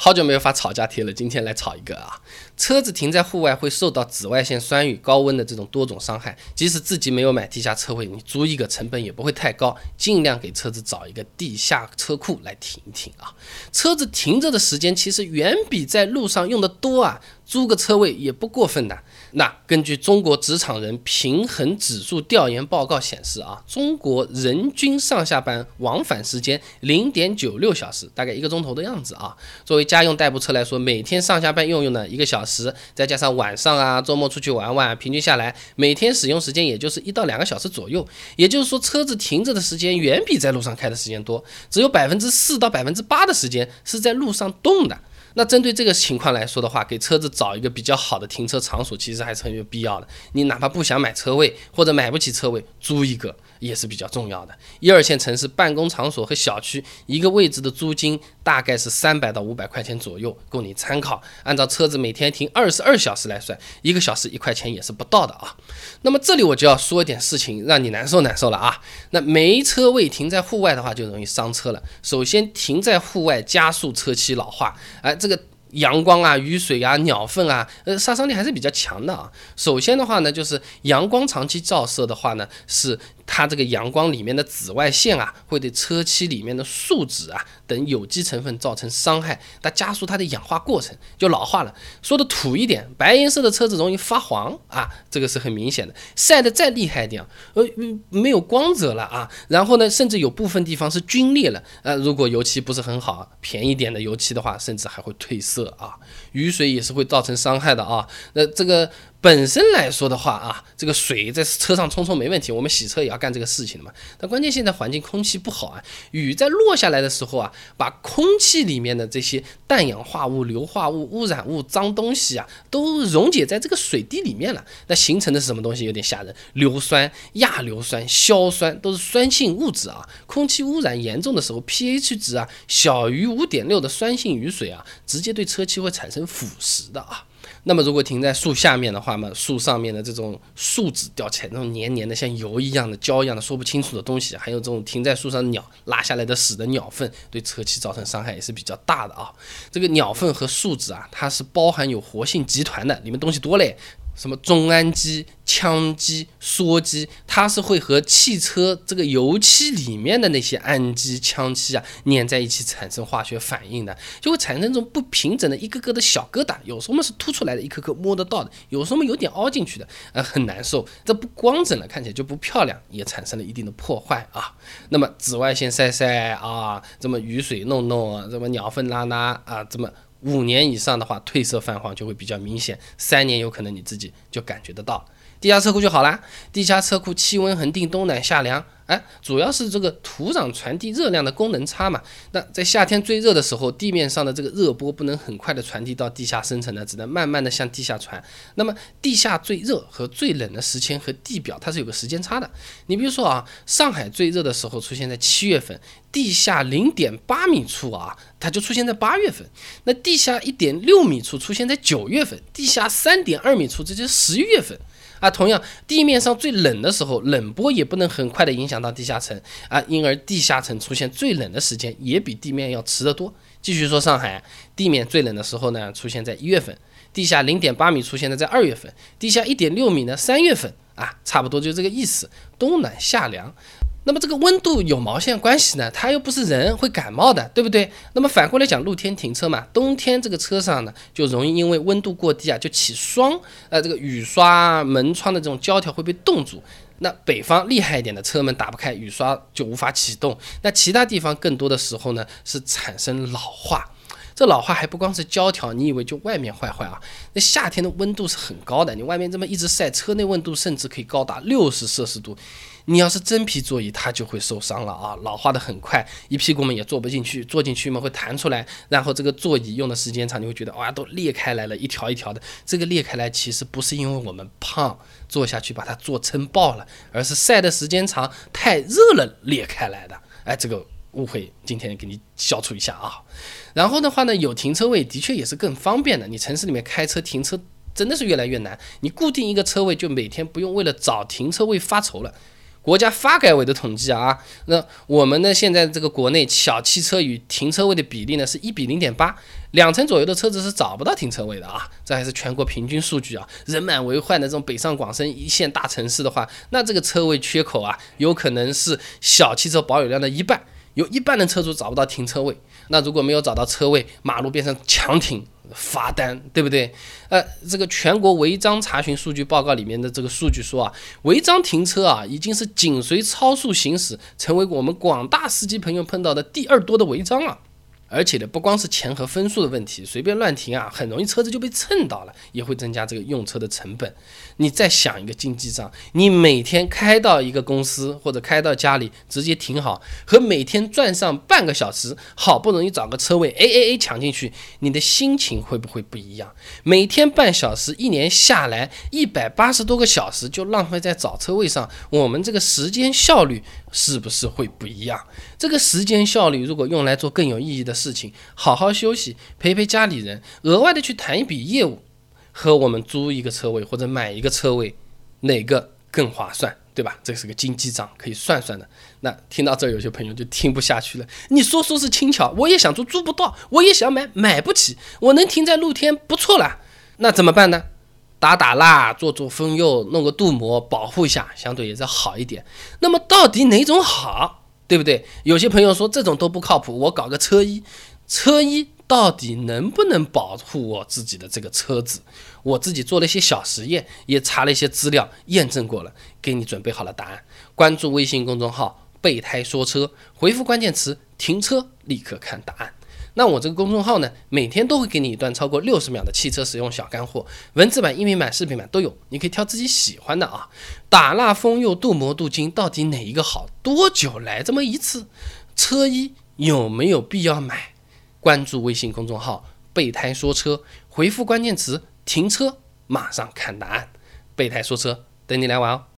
好久没有发吵架贴了，今天来吵一个啊！车子停在户外会受到紫外线、酸雨、高温的这种多种伤害。即使自己没有买地下车位，你租一个成本也不会太高，尽量给车子找一个地下车库来停一停啊！车子停着的时间其实远比在路上用的多啊，租个车位也不过分的。那根据中国职场人平衡指数调研报告显示啊，中国人均上下班往返时间零点九六小时，大概一个钟头的样子啊。作为家用代步车来说，每天上下班用用呢一个小时，再加上晚上啊、周末出去玩玩，平均下来每天使用时间也就是一到两个小时左右。也就是说，车子停着的时间远比在路上开的时间多，只有百分之四到百分之八的时间是在路上动的。那针对这个情况来说的话，给车子找一个比较好的停车场所，其实还是很有必要的。你哪怕不想买车位，或者买不起车位，租一个。也是比较重要的。一二线城市办公场所和小区一个位置的租金大概是三百到五百块钱左右，供你参考。按照车子每天停二十二小时来算，一个小时一块钱也是不到的啊。那么这里我就要说一点事情，让你难受难受了啊。那没车位停在户外的话，就容易伤车了。首先，停在户外加速车漆老化，哎，这个。阳光啊，雨水啊，鸟粪啊，呃，杀伤力还是比较强的啊。首先的话呢，就是阳光长期照射的话呢，是它这个阳光里面的紫外线啊，会对车漆里面的树脂啊等有机成分造成伤害，它加速它的氧化过程，就老化了。说的土一点，白颜色的车子容易发黄啊，这个是很明显的。晒得再厉害一点，呃，没有光泽了啊。然后呢，甚至有部分地方是皲裂了。呃，如果油漆不是很好，便宜点的油漆的话，甚至还会褪。色啊，雨水也是会造成伤害的啊。那这个本身来说的话啊，这个水在车上冲冲没问题，我们洗车也要干这个事情的嘛。但关键现在环境空气不好啊，雨在落下来的时候啊，把空气里面的这些氮氧化物、硫化物、污染物、脏东西啊，都溶解在这个水滴里面了。那形成的是什么东西？有点吓人，硫酸、亚硫酸、硝酸都是酸性物质啊。空气污染严重的时候，pH 值啊小于五点六的酸性雨水啊，直接对车漆会产生腐蚀的啊。那么如果停在树下面的话嘛，树上面的这种树脂掉起来那种黏黏的像油一样的胶一样的说不清楚的东西，还有这种停在树上的鸟拉下来的屎的鸟粪，对车漆造成伤害也是比较大的啊。这个鸟粪和树脂啊，它是包含有活性集团的，里面东西多嘞。什么中氨基、羟基、羧基，它是会和汽车这个油漆里面的那些氨基、羟基啊粘在一起产生化学反应的，就会产生这种不平整的一个个的小疙瘩，有时候嘛是凸出来的，一颗颗摸得到的，有时候嘛有点凹进去的，呃很难受，这不光整了，看起来就不漂亮，也产生了一定的破坏啊。那么紫外线晒晒啊，这么雨水弄弄，这么鸟粪拉拉啊，这么。五年以上的话，褪色泛黄就会比较明显；三年有可能你自己就感觉得到。地下车库就好啦，地下车库气温恒定，冬暖夏凉。哎，主要是这个土壤传递热量的功能差嘛。那在夏天最热的时候，地面上的这个热波不能很快的传递到地下深层呢，只能慢慢的向地下传。那么地下最热和最冷的时间和地表它是有个时间差的。你比如说啊，上海最热的时候出现在七月份，地下零点八米处啊，它就出现在八月份。那地下一点六米处出现在九月份，地下三点二米处这就是十一月份。啊，同样，地面上最冷的时候，冷波也不能很快的影响到地下层啊，因而地下层出现最冷的时间也比地面要迟得多。继续说上海，地面最冷的时候呢，出现在一月份，地下零点八米出现的在二月份，地下一点六米呢三月份啊，差不多就这个意思，冬暖夏凉。那么这个温度有毛线关系呢？它又不是人会感冒的，对不对？那么反过来讲，露天停车嘛，冬天这个车上呢，就容易因为温度过低啊，就起霜，呃，这个雨刷、门窗的这种胶条会被冻住。那北方厉害一点的车门打不开，雨刷就无法启动。那其他地方更多的时候呢，是产生老化。这老化还不光是胶条，你以为就外面坏坏啊？那夏天的温度是很高的，你外面这么一直晒，车内温度甚至可以高达六十摄氏度。你要是真皮座椅，它就会受伤了啊！老化的很快，一屁股嘛也坐不进去，坐进去嘛会弹出来，然后这个座椅用的时间长，你会觉得哇都裂开来了，一条一条的。这个裂开来其实不是因为我们胖，坐下去把它坐撑爆了，而是晒的时间长，太热了裂开来的。哎，这个。误会，今天给你消除一下啊。然后的话呢，有停车位的确也是更方便的。你城市里面开车停车真的是越来越难。你固定一个车位，就每天不用为了找停车位发愁了。国家发改委的统计啊，那我们呢现在这个国内小汽车与停车位的比例呢是一比零点八，两成左右的车子是找不到停车位的啊，这还是全国平均数据啊。人满为患的这种北上广深一线大城市的话，那这个车位缺口啊，有可能是小汽车保有量的一半，有一半的车主找不到停车位。那如果没有找到车位，马路边上强停。罚单，对不对？呃，这个全国违章查询数据报告里面的这个数据说啊，违章停车啊，已经是紧随超速行驶，成为我们广大司机朋友碰到的第二多的违章了。而且呢，不光是钱和分数的问题，随便乱停啊，很容易车子就被蹭到了，也会增加这个用车的成本。你再想一个经济账，你每天开到一个公司或者开到家里直接停好，和每天转上半个小时，好不容易找个车位，A A A 抢进去，你的心情会不会不一样？每天半小时，一年下来一百八十多个小时就浪费在找车位上，我们这个时间效率是不是会不一样？这个时间效率如果用来做更有意义的。事情好好休息，陪陪家里人，额外的去谈一笔业务，和我们租一个车位或者买一个车位，哪个更划算，对吧？这是个经济账，可以算算的。那听到这，有些朋友就听不下去了。你说说是轻巧，我也想租，租不到；我也想买，买不起。我能停在露天，不错了。那怎么办呢？打打蜡，做做封釉，弄个镀膜，保护一下，相对也是好一点。那么到底哪种好？对不对？有些朋友说这种都不靠谱，我搞个车衣，车衣到底能不能保护我自己的这个车子？我自己做了一些小实验，也查了一些资料，验证过了，给你准备好了答案。关注微信公众号“备胎说车”，回复关键词“停车”，立刻看答案。那我这个公众号呢，每天都会给你一段超过六十秒的汽车使用小干货，文字版、音频版、视频版都有，你可以挑自己喜欢的啊。打蜡、封釉、镀膜、镀金，到底哪一个好？多久来这么一次？车衣有没有必要买？关注微信公众号“备胎说车”，回复关键词“停车”，马上看答案。备胎说车，等你来玩哦。